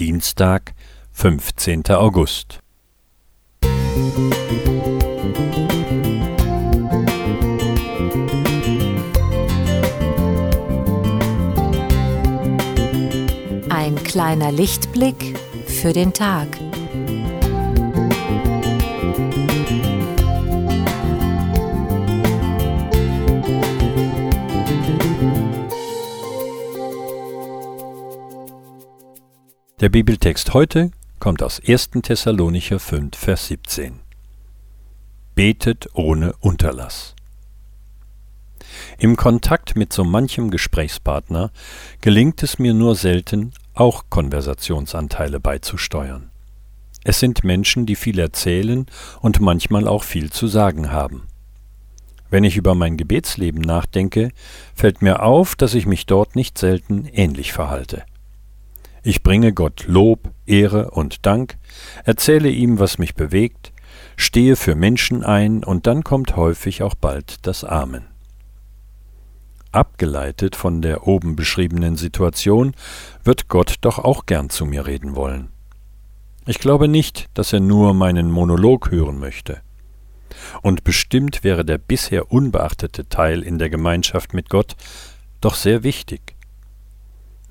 Dienstag, 15. August. Ein kleiner Lichtblick für den Tag. Der Bibeltext heute kommt aus 1. Thessalonicher 5, Vers 17. Betet ohne Unterlass. Im Kontakt mit so manchem Gesprächspartner gelingt es mir nur selten, auch Konversationsanteile beizusteuern. Es sind Menschen, die viel erzählen und manchmal auch viel zu sagen haben. Wenn ich über mein Gebetsleben nachdenke, fällt mir auf, dass ich mich dort nicht selten ähnlich verhalte. Ich bringe Gott Lob, Ehre und Dank, erzähle ihm, was mich bewegt, stehe für Menschen ein, und dann kommt häufig auch bald das Amen. Abgeleitet von der oben beschriebenen Situation wird Gott doch auch gern zu mir reden wollen. Ich glaube nicht, dass er nur meinen Monolog hören möchte. Und bestimmt wäre der bisher unbeachtete Teil in der Gemeinschaft mit Gott doch sehr wichtig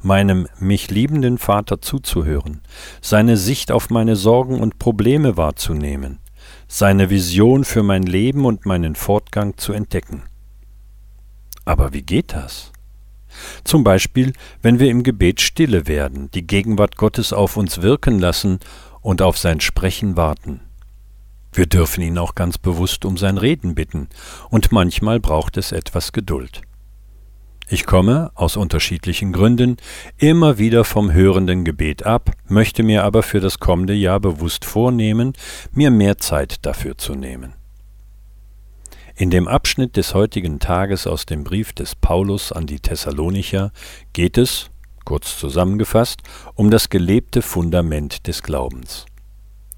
meinem mich liebenden Vater zuzuhören, seine Sicht auf meine Sorgen und Probleme wahrzunehmen, seine Vision für mein Leben und meinen Fortgang zu entdecken. Aber wie geht das? Zum Beispiel, wenn wir im Gebet stille werden, die Gegenwart Gottes auf uns wirken lassen und auf sein Sprechen warten. Wir dürfen ihn auch ganz bewusst um sein Reden bitten, und manchmal braucht es etwas Geduld. Ich komme, aus unterschiedlichen Gründen, immer wieder vom hörenden Gebet ab, möchte mir aber für das kommende Jahr bewusst vornehmen, mir mehr Zeit dafür zu nehmen. In dem Abschnitt des heutigen Tages aus dem Brief des Paulus an die Thessalonicher geht es, kurz zusammengefasst, um das gelebte Fundament des Glaubens.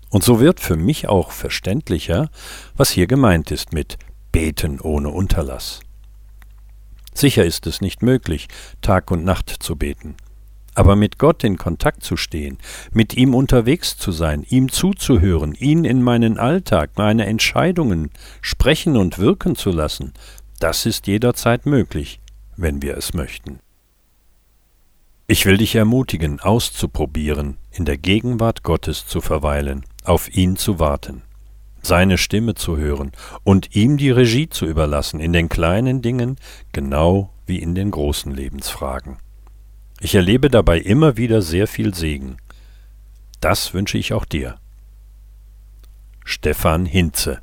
Und so wird für mich auch verständlicher, was hier gemeint ist mit Beten ohne Unterlass. Sicher ist es nicht möglich, Tag und Nacht zu beten. Aber mit Gott in Kontakt zu stehen, mit ihm unterwegs zu sein, ihm zuzuhören, ihn in meinen Alltag, meine Entscheidungen sprechen und wirken zu lassen, das ist jederzeit möglich, wenn wir es möchten. Ich will dich ermutigen, auszuprobieren, in der Gegenwart Gottes zu verweilen, auf ihn zu warten seine Stimme zu hören und ihm die Regie zu überlassen in den kleinen Dingen genau wie in den großen Lebensfragen. Ich erlebe dabei immer wieder sehr viel Segen. Das wünsche ich auch dir. Stefan Hinze